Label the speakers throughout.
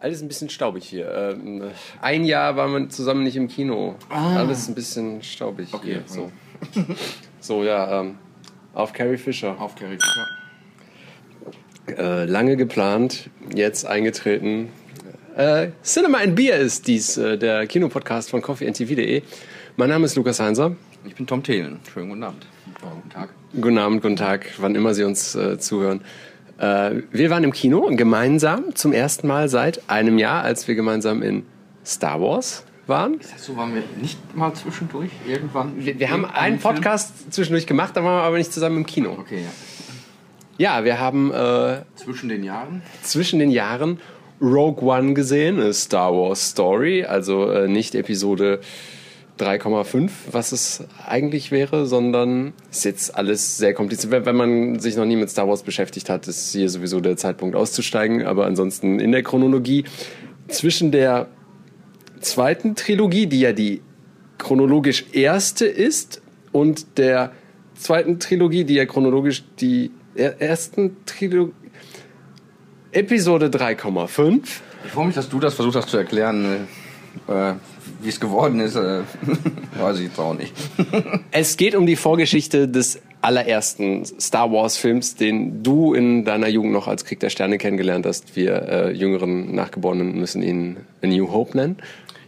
Speaker 1: Alles ein bisschen staubig hier. Ähm, ein Jahr waren wir zusammen nicht im Kino. Alles ein bisschen staubig
Speaker 2: Okay,
Speaker 1: hier. So, so ja, ähm, auf Carrie Fisher.
Speaker 2: Auf Carrie Fisher.
Speaker 1: Äh, lange geplant, jetzt eingetreten. Äh, Cinema and Beer ist dies, äh, der Kinopodcast von coffeeandtv.de. Mein Name ist Lukas Heinser.
Speaker 2: Ich bin Tom Thelen. Schönen guten Abend. Guten Tag.
Speaker 1: Guten Abend, guten Tag, wann immer Sie uns äh, zuhören. Äh, wir waren im Kino gemeinsam zum ersten Mal seit einem Jahr, als wir gemeinsam in Star Wars waren.
Speaker 2: So waren wir nicht mal zwischendurch irgendwann.
Speaker 1: Wir, wir haben einen
Speaker 2: Film?
Speaker 1: Podcast zwischendurch gemacht, da waren wir aber nicht zusammen im Kino.
Speaker 2: Okay, ja.
Speaker 1: Ja, wir haben äh,
Speaker 2: Zwischen den Jahren.
Speaker 1: zwischen den Jahren Rogue One gesehen, eine Star Wars Story, also äh, nicht Episode 3,5, was es eigentlich wäre, sondern ist jetzt alles sehr kompliziert. Wenn- man sich noch nie mit Star Wars beschäftigt hat, ist hier sowieso der Zeitpunkt auszusteigen. Aber ansonsten in der Chronologie zwischen der zweiten Trilogie, die ja die chronologisch erste ist, und der zweiten Trilogie, die ja chronologisch die er- ersten Trilogie. Episode 3,5.
Speaker 2: Ich freue mich, dass du das versucht hast zu erklären, äh, wie es geworden ist. Äh, weiß ich jetzt auch nicht.
Speaker 1: Es geht um die Vorgeschichte des allerersten Star Wars-Films, den du in deiner Jugend noch als Krieg der Sterne kennengelernt hast. Wir äh, jüngeren Nachgeborenen müssen ihn A New Hope nennen.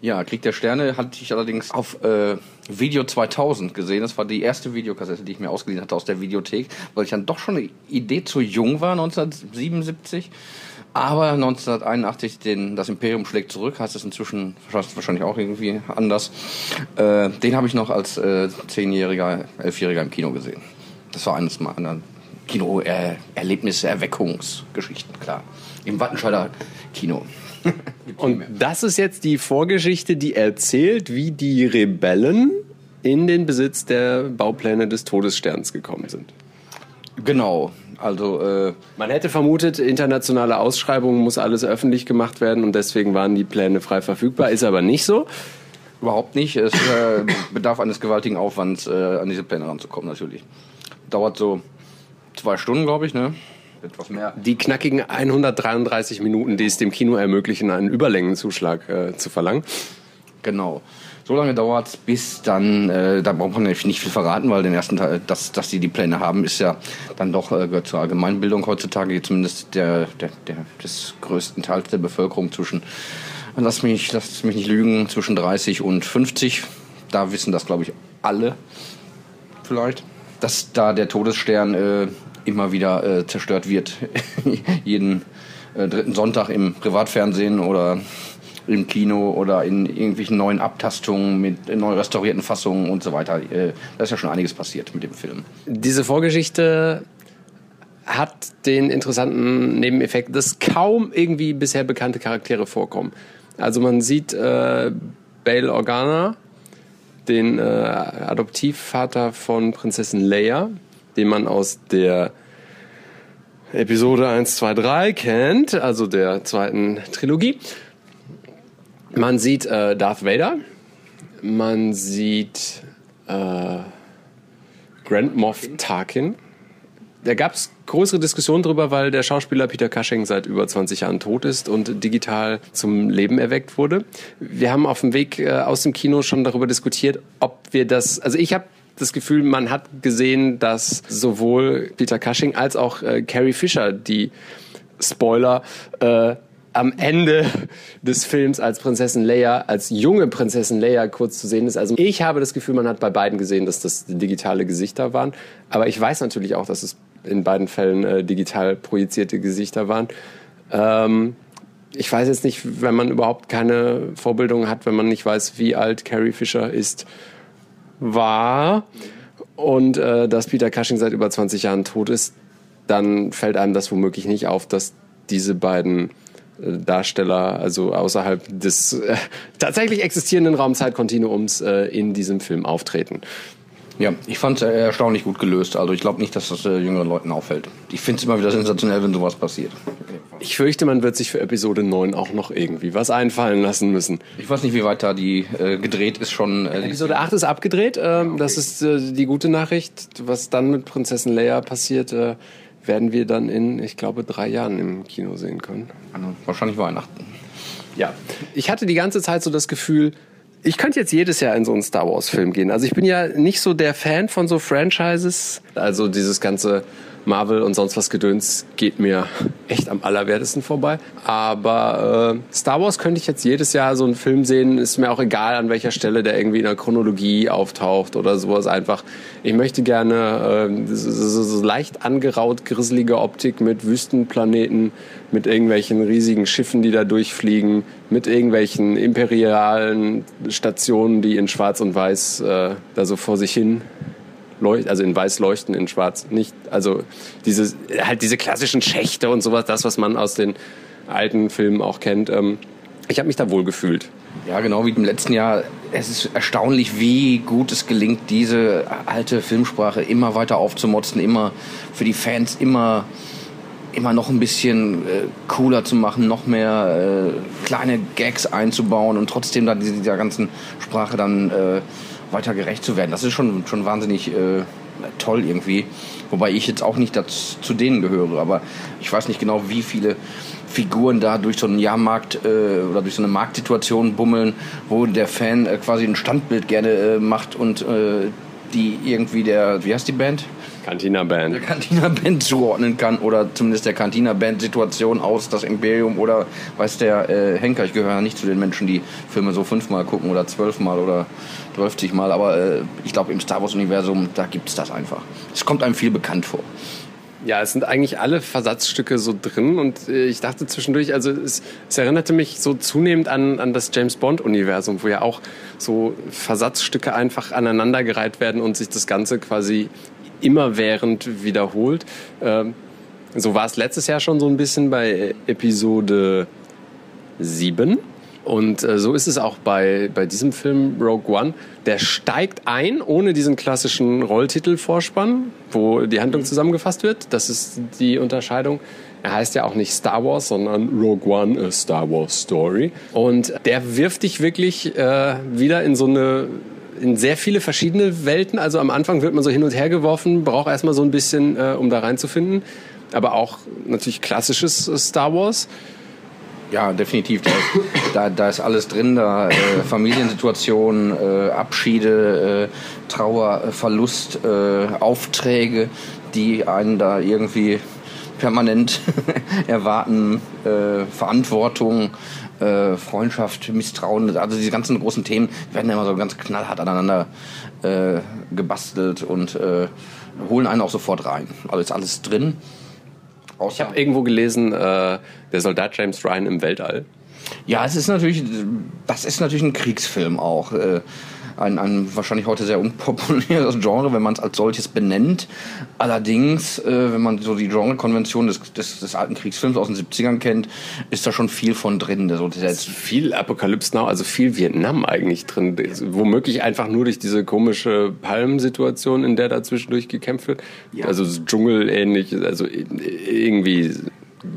Speaker 2: Ja, Krieg der Sterne hatte ich allerdings auf äh, Video 2000 gesehen. Das war die erste Videokassette, die ich mir ausgeliehen hatte aus der Videothek, weil ich dann doch schon eine Idee zu jung war, 1977. Aber 1981, den, das Imperium schlägt zurück, heißt es inzwischen wahrscheinlich auch irgendwie anders. Äh, den habe ich noch als äh, Zehnjähriger, Elfjähriger im Kino gesehen. Das war eines meiner Kino-Erlebnisse, Erweckungsgeschichten, klar. Im Wattenscheider Kino.
Speaker 1: Und das ist jetzt die Vorgeschichte, die erzählt, wie die Rebellen in den Besitz der Baupläne des Todessterns gekommen sind.
Speaker 2: Genau, also äh,
Speaker 1: Man hätte vermutet, internationale Ausschreibungen muss alles öffentlich gemacht werden und deswegen waren die Pläne frei verfügbar. Ist aber nicht so.
Speaker 2: Überhaupt nicht. Es äh, bedarf eines gewaltigen Aufwands, äh, an diese Pläne ranzukommen, natürlich. Dauert so zwei Stunden, glaube ich, ne? Etwas mehr.
Speaker 1: Die knackigen 133 Minuten, die es dem Kino ermöglichen, einen Überlängenzuschlag äh, zu verlangen.
Speaker 2: Genau. So lange dauert es, bis dann, äh, da braucht man nicht nicht viel verraten, weil den ersten Teil, dass, dass die die Pläne haben, ist ja dann doch, äh, gehört zur Allgemeinbildung heutzutage, zumindest der, der, der, des größten Teils der Bevölkerung zwischen, lass mich, lass mich nicht lügen, zwischen 30 und 50. Da wissen das, glaube ich, alle vielleicht, dass da der Todesstern äh, immer wieder äh, zerstört wird. Jeden äh, dritten Sonntag im Privatfernsehen oder im Kino oder in irgendwelchen neuen Abtastungen mit neu restaurierten Fassungen und so weiter. Äh, da ist ja schon einiges passiert mit dem Film.
Speaker 1: Diese Vorgeschichte hat den interessanten Nebeneffekt, dass kaum irgendwie bisher bekannte Charaktere vorkommen. Also man sieht äh, Bail Organa, den äh, Adoptivvater von Prinzessin Leia, den man aus der Episode 1, 2, 3 kennt, also der zweiten Trilogie. Man sieht äh, Darth Vader, man sieht äh, Grand Moff Tarkin. Da gab es größere Diskussionen drüber, weil der Schauspieler Peter Cushing seit über 20 Jahren tot ist und digital zum Leben erweckt wurde. Wir haben auf dem Weg äh, aus dem Kino schon darüber diskutiert, ob wir das, also ich habe das Gefühl, man hat gesehen, dass sowohl Peter Cushing als auch äh, Carrie Fisher, die Spoiler, äh, am Ende des Films als Prinzessin Leia, als junge Prinzessin Leia kurz zu sehen ist. Also ich habe das Gefühl, man hat bei beiden gesehen, dass das digitale Gesichter waren. Aber ich weiß natürlich auch, dass es in beiden Fällen äh, digital projizierte Gesichter waren. Ähm, ich weiß jetzt nicht, wenn man überhaupt keine Vorbildung hat, wenn man nicht weiß, wie alt Carrie Fisher ist, war und äh, dass Peter Cushing seit über 20 Jahren tot ist, dann fällt einem das womöglich nicht auf, dass diese beiden Darsteller, also außerhalb des äh, tatsächlich existierenden Raumzeitkontinuums äh, in diesem Film auftreten.
Speaker 2: Ja, ich fand es erstaunlich gut gelöst. Also ich glaube nicht, dass das äh, jüngeren Leuten auffällt. Ich finde es immer wieder sensationell, wenn sowas passiert.
Speaker 1: Ich fürchte, man wird sich für Episode 9 auch noch irgendwie was einfallen lassen müssen.
Speaker 2: Ich weiß nicht, wie weit da die äh, gedreht ist schon. Äh,
Speaker 1: Episode 8 ist abgedreht. Ähm, Das ist äh, die gute Nachricht. Was dann mit Prinzessin Leia passiert, äh, werden wir dann in, ich glaube, drei Jahren im Kino sehen können.
Speaker 2: wahrscheinlich Weihnachten.
Speaker 1: Ja, ich hatte die ganze Zeit so das Gefühl, ich könnte jetzt jedes Jahr in so einen Star Wars Film gehen. Also ich bin ja nicht so der Fan von so Franchises. Also dieses ganze Marvel und sonst was Gedöns geht mir echt am allerwertesten vorbei. Aber äh, Star Wars könnte ich jetzt jedes Jahr so einen Film sehen. Ist mir auch egal, an welcher Stelle der irgendwie in der Chronologie auftaucht oder sowas. Einfach, ich möchte gerne äh, so, so, leicht angeraut, grisselige Optik mit Wüstenplaneten, mit irgendwelchen riesigen Schiffen, die da durchfliegen, mit irgendwelchen imperialen Stationen, die in Schwarz und Weiß äh, da so vor sich hin leucht, also in weiß leuchten, in schwarz nicht. Also diese, halt diese klassischen Schächte und sowas, das, was man aus den alten Filmen auch kennt. Ähm, ich habe mich da wohl gefühlt.
Speaker 2: Ja, genau wie im letzten Jahr. Es ist erstaunlich, wie gut es gelingt, diese alte Filmsprache immer weiter aufzumotzen, immer für die Fans immer immer noch ein bisschen äh, cooler zu machen, noch mehr äh, kleine Gags einzubauen und trotzdem dann dieser, dieser ganzen Sprache dann äh, weiter gerecht zu werden. Das ist schon, schon wahnsinnig äh, toll irgendwie. Wobei ich jetzt auch nicht dazu, zu denen gehöre, aber ich weiß nicht genau, wie viele Figuren da durch so einen Jahrmarkt äh, oder durch so eine Marktsituation bummeln, wo der Fan äh, quasi ein Standbild gerne äh, macht und äh, die irgendwie der, wie heißt die Band?
Speaker 1: Cantina Band.
Speaker 2: Der Cantina Band zuordnen kann oder zumindest der Cantina Band Situation aus das Imperium oder weiß der äh, Henker, ich gehöre ja nicht zu den Menschen, die Filme so fünfmal gucken oder zwölfmal oder zwölfzigmal, aber äh, ich glaube im Star Wars Universum, da gibt es das einfach. Es kommt einem viel bekannt vor.
Speaker 1: Ja, es sind eigentlich alle Versatzstücke so drin und äh, ich dachte zwischendurch, also es, es erinnerte mich so zunehmend an, an das James Bond-Universum, wo ja auch so Versatzstücke einfach aneinandergereiht werden und sich das Ganze quasi immerwährend wiederholt. Ähm, so war es letztes Jahr schon so ein bisschen bei Episode 7. Und äh, so ist es auch bei, bei diesem Film Rogue One. Der steigt ein ohne diesen klassischen Rolltitelvorspann, wo die Handlung zusammengefasst wird. Das ist die Unterscheidung. Er heißt ja auch nicht Star Wars, sondern Rogue One, a Star Wars Story. Und der wirft dich wirklich äh, wieder in so eine in sehr viele verschiedene Welten. Also am Anfang wird man so hin und her geworfen, braucht erstmal so ein bisschen, äh, um da reinzufinden. Aber auch natürlich klassisches äh, Star Wars.
Speaker 2: Ja, definitiv. Da ist, da, da ist alles drin. Da äh, Familiensituationen, äh, Abschiede, äh, Trauer, äh, Verlust, äh, Aufträge, die einen da irgendwie permanent erwarten, Verantwortung, äh, Freundschaft, Misstrauen, also diese ganzen großen Themen werden immer so ganz knallhart aneinander äh, gebastelt und äh, holen einen auch sofort rein. Also ist alles drin.
Speaker 1: Außer ich habe irgendwo gelesen, äh, der Soldat James Ryan im Weltall.
Speaker 2: Ja, es ist natürlich, das ist natürlich ein Kriegsfilm auch. Äh, ein, ein wahrscheinlich heute sehr unpopuläres Genre, wenn man es als solches benennt. Allerdings, äh, wenn man so die Genrekonvention des, des, des alten Kriegsfilms aus den 70ern kennt, ist da schon viel von drin.
Speaker 1: Also, das viel Apokalypse Now, also viel Vietnam eigentlich drin. Womöglich einfach nur durch diese komische Palmensituation, in der da zwischendurch gekämpft wird. Ja. Also Dschungel ähnlich, also irgendwie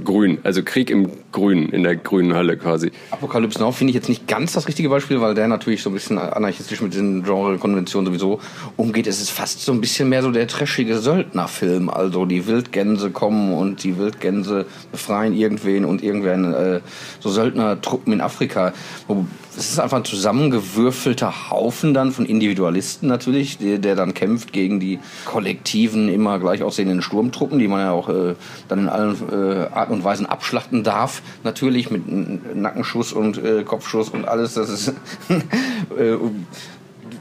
Speaker 1: grün, also Krieg im Grünen, in der grünen Hölle quasi.
Speaker 2: Apokalypse Now finde ich jetzt nicht ganz das richtige Beispiel, weil der natürlich so ein bisschen anarchistisch mit diesen Genre-Konventionen sowieso umgeht. Es ist fast so ein bisschen mehr so der trashige Söldnerfilm. Also die Wildgänse kommen und die Wildgänse befreien irgendwen und irgendwen äh, so Söldnertruppen in Afrika. Es ist einfach ein zusammengewürfelter Haufen dann von Individualisten natürlich, der, der dann kämpft gegen die kollektiven, immer gleich aussehenden Sturmtruppen, die man ja auch äh, dann in allen äh, Arten und Weisen abschlachten darf. Natürlich mit Nackenschuss und äh, Kopfschuss und alles. Das ist äh,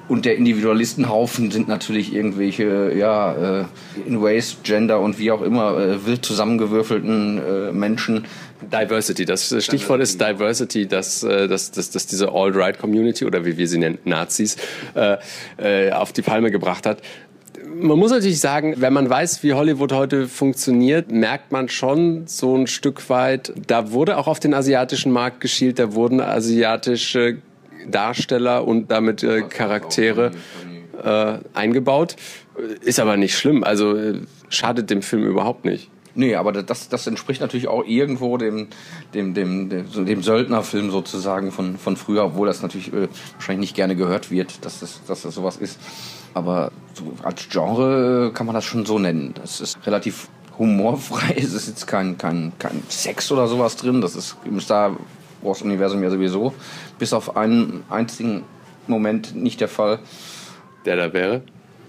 Speaker 2: und der Individualistenhaufen sind natürlich irgendwelche, ja, äh, in Ways, Gender und wie auch immer, äh, wild zusammengewürfelten Menschen.
Speaker 1: Diversity, das Stichwort ist Diversity, dass, dass, dass, dass diese Alt-Right-Community oder wie wir sie nennen, Nazis, äh, auf die Palme gebracht hat man muss natürlich sagen, wenn man weiß, wie Hollywood heute funktioniert, merkt man schon so ein Stück weit, da wurde auch auf den asiatischen Markt geschielt, da wurden asiatische Darsteller und damit äh, Charaktere äh, eingebaut. Ist aber nicht schlimm, also äh, schadet dem Film überhaupt nicht.
Speaker 2: Nee, aber das, das entspricht natürlich auch irgendwo dem, dem, dem, dem, dem Söldnerfilm sozusagen von, von früher, obwohl das natürlich äh, wahrscheinlich nicht gerne gehört wird, dass das, dass das sowas ist. Aber so als Genre kann man das schon so nennen. Das ist relativ humorfrei. Es ist jetzt kein, kein, kein Sex oder sowas drin. Das ist, ihr müsst da Wars-Universum ja sowieso. Bis auf einen einzigen Moment nicht der Fall.
Speaker 1: Der da wäre?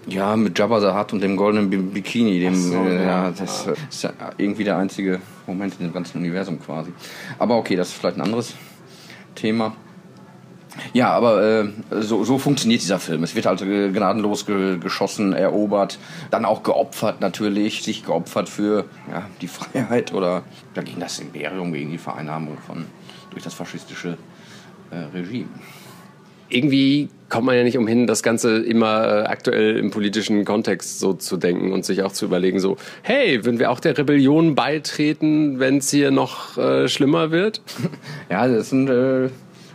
Speaker 2: Ja, mit Jabba the Hutt und dem goldenen Bikini. Dem, so, äh, ja, das äh, ist ja irgendwie der einzige Moment in dem ganzen Universum quasi. Aber okay, das ist vielleicht ein anderes Thema. Ja, aber äh, so, so funktioniert dieser Film. Es wird also gnadenlos ge geschossen, erobert, dann auch geopfert natürlich, sich geopfert für ja, die Freiheit oder dagegen das Imperium, gegen die Vereinnahmung von durch das faschistische äh, Regime
Speaker 1: irgendwie kommt man ja nicht umhin, das Ganze immer äh, aktuell im politischen Kontext so zu denken und sich auch zu überlegen, so, hey, würden wir auch der Rebellion beitreten, wenn es hier noch äh, schlimmer wird?
Speaker 2: Ja, das sind äh,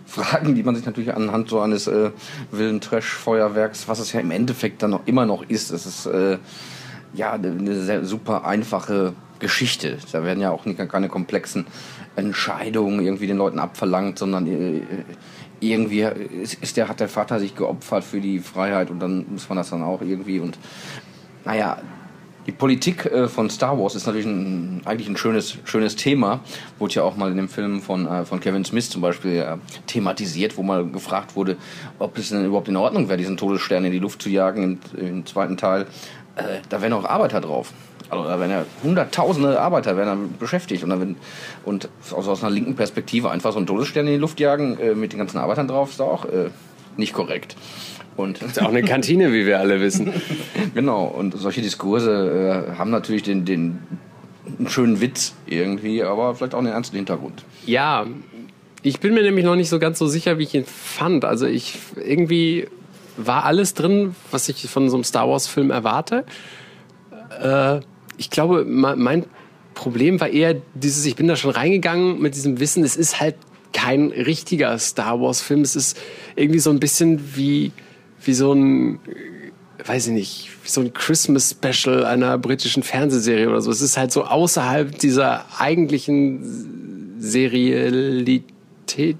Speaker 2: Fragen, die man sich natürlich anhand so eines äh, wilden Trash-Feuerwerks, was es ja im Endeffekt dann noch immer noch ist, es ist äh, ja eine sehr super einfache Geschichte. Da werden ja auch nicht, keine komplexen Entscheidungen irgendwie den Leuten abverlangt, sondern äh, irgendwie ist der, hat der Vater sich geopfert für die Freiheit und dann muss man das dann auch irgendwie und naja, die Politik äh, von Star Wars ist natürlich ein, eigentlich ein schönes, schönes Thema. Wurde ja auch mal in dem Film von, äh, von Kevin Smith zum Beispiel äh, thematisiert, wo mal gefragt wurde, ob es denn überhaupt in Ordnung wäre, diesen Todesstern in die Luft zu jagen im, im zweiten Teil. da wären auch Arbeiter drauf. Also da werden ja hunderttausende Arbeiter werden dann beschäftigt und, dann, und also aus einer linken Perspektive einfach so einen Todesstern in die Luft jagen mit den ganzen Arbeitern drauf ist auch äh, nicht korrekt.
Speaker 1: Und das ist auch eine Kantine, wie wir alle wissen.
Speaker 2: genau, und solche Diskurse äh, haben natürlich den, den schönen Witz irgendwie, aber vielleicht auch einen ernsten Hintergrund.
Speaker 1: Ja, ich bin mir nämlich noch nicht so ganz so sicher, wie ich ihn fand. Also ich irgendwie war alles drin, was ich von so einem Star Wars Film erwarte. Äh, ich glaube, mein Problem war eher dieses, ich bin da schon reingegangen mit diesem Wissen, es ist halt kein richtiger Star Wars-Film. Es ist irgendwie so ein bisschen wie, wie so ein, weiß ich nicht, wie so ein Christmas-Special einer britischen Fernsehserie oder so. Es ist halt so außerhalb dieser eigentlichen Serialität,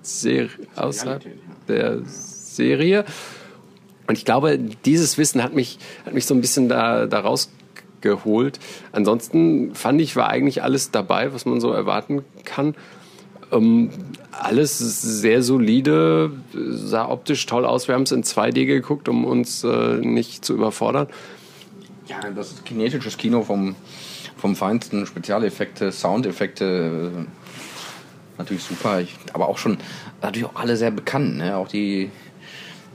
Speaker 1: Ser außerhalb der Serie. Und ich glaube, dieses Wissen hat mich, hat mich so ein bisschen da, da raus geholt. Ansonsten fand ich, war eigentlich alles dabei, was man so erwarten kann. Ähm, alles sehr solide, sah optisch toll aus. Wir haben es in 2D geguckt, um uns äh, nicht zu überfordern.
Speaker 2: Ja, das ist kinetisches Kino vom, vom Feinsten. Spezialeffekte, Soundeffekte, äh, natürlich super. Ich, aber auch schon, natürlich auch alle sehr bekannt. Ne? Auch die,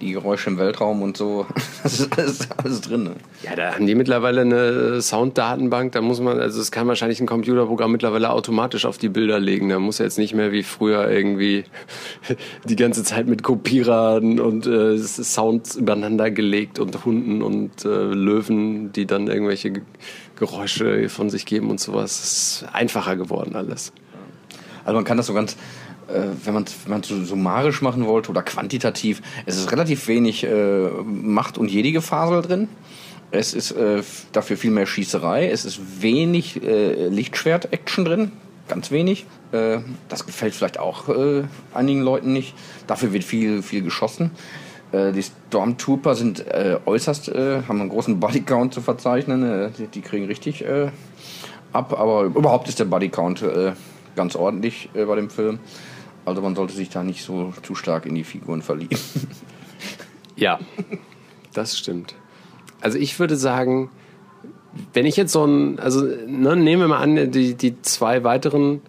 Speaker 2: die Geräusche im Weltraum und so. Das ist alles, alles drin. Ne?
Speaker 1: Ja, da haben die mittlerweile eine Sounddatenbank. Da muss man, also es kann wahrscheinlich ein Computerprogramm mittlerweile automatisch auf die Bilder legen. Da muss er jetzt nicht mehr wie früher irgendwie die ganze Zeit mit Kopierern und äh, Sounds übereinander gelegt und Hunden und äh, Löwen, die dann irgendwelche Geräusche von sich geben und sowas. Es ist einfacher geworden alles.
Speaker 2: Also man kann das so ganz wenn man es so summarisch machen wollte oder quantitativ, es ist relativ wenig äh, Macht- und Jedi-Gefasel drin. Es ist äh, dafür viel mehr Schießerei. Es ist wenig äh, Lichtschwert-Action drin. Ganz wenig. Äh, das gefällt vielleicht auch äh, einigen Leuten nicht. Dafür wird viel, viel geschossen. Äh, die Stormtrooper sind äh, äußerst, äh, haben einen großen Bodycount zu verzeichnen. Äh, die, die kriegen richtig äh, ab. Aber überhaupt ist der Bodycount äh, ganz ordentlich äh, bei dem Film. Also man sollte sich da nicht so zu stark in die Figuren verlieben.
Speaker 1: Ja, das stimmt. Also ich würde sagen, wenn ich jetzt so ein, also ne, nehmen wir mal an, die, die zwei weiteren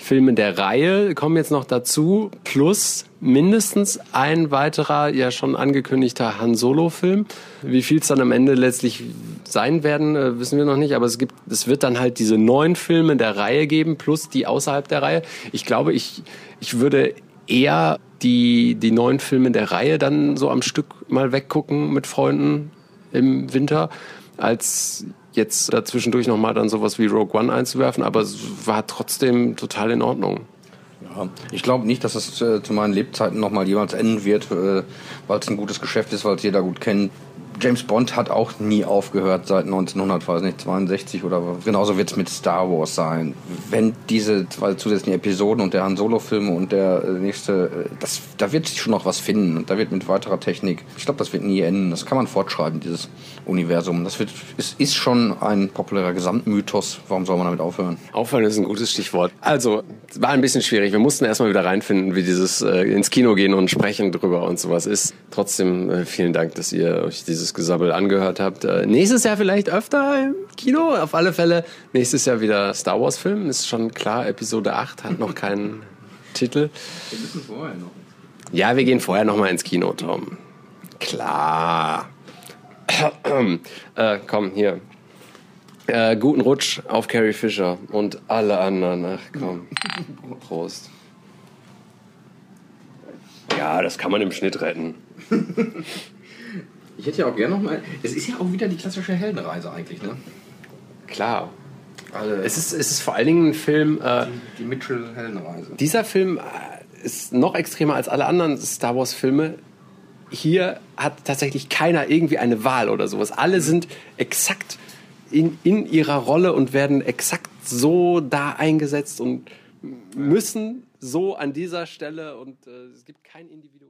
Speaker 1: Filme der Reihe kommen jetzt noch dazu, plus mindestens ein weiterer, ja schon angekündigter Han Solo-Film. Wie viel es dann am Ende letztlich sein werden, äh, wissen wir noch nicht, aber es gibt, es wird dann halt diese neun Filme der Reihe geben, plus die außerhalb der Reihe. Ich glaube, ich, ich würde eher die, die neuen Filme der Reihe dann so am Stück mal weggucken mit Freunden im Winter, als jetzt dazwischendurch nochmal dann sowas wie Rogue One einzuwerfen, aber es war trotzdem total in Ordnung.
Speaker 2: Ja, ich glaube nicht, dass es äh, zu meinen Lebzeiten nochmal jemals enden wird, äh, weil es ein gutes Geschäft ist, weil es jeder gut kennt. James Bond hat auch nie aufgehört seit 1962 oder genauso wird es mit Star Wars sein. Wenn diese zwei zusätzlichen Episoden und der Han Solo-Film und der äh, nächste, äh, das, da wird sich schon noch was finden und da wird mit weiterer Technik, ich glaube, das wird nie enden. Das kann man fortschreiben, dieses Universum. Das wird, ist, ist schon ein populärer Gesamtmythos. Warum soll man damit aufhören?
Speaker 1: Aufhören ist ein gutes Stichwort. Also, war ein bisschen schwierig. Wir mussten erstmal wieder reinfinden, wie dieses äh, ins Kino gehen und sprechen drüber und sowas ist. Trotzdem äh, vielen Dank, dass ihr euch dieses Gesabbel angehört habt. Äh, nächstes Jahr vielleicht öfter im Kino. Auf alle Fälle nächstes Jahr wieder Star Wars Film. Ist schon klar, Episode 8 hat noch keinen Titel.
Speaker 2: Wir müssen vorher noch.
Speaker 1: Ja, wir gehen vorher noch mal ins Kino, Tom. Klar. äh, komm, hier. Äh, guten Rutsch auf Carrie Fisher und alle anderen. Ach komm. Prost. Ja, das kann man im Schnitt retten.
Speaker 2: Ich hätte ja auch gerne noch mal. Es ist ja auch wieder die klassische Heldenreise eigentlich, ne?
Speaker 1: Klar.
Speaker 2: Also,
Speaker 1: Es ist, es ist vor allen Dingen ein Film. Äh,
Speaker 2: die Mitchell-Heldenreise.
Speaker 1: dieser Film äh, ist noch extremer als alle anderen Star Wars-Filme. Hier hat tatsächlich keiner irgendwie eine Wahl oder sowas. Alle sind exakt in, in ihrer Rolle und werden exakt so da eingesetzt und müssen so an dieser Stelle und äh, es gibt kein Individuum.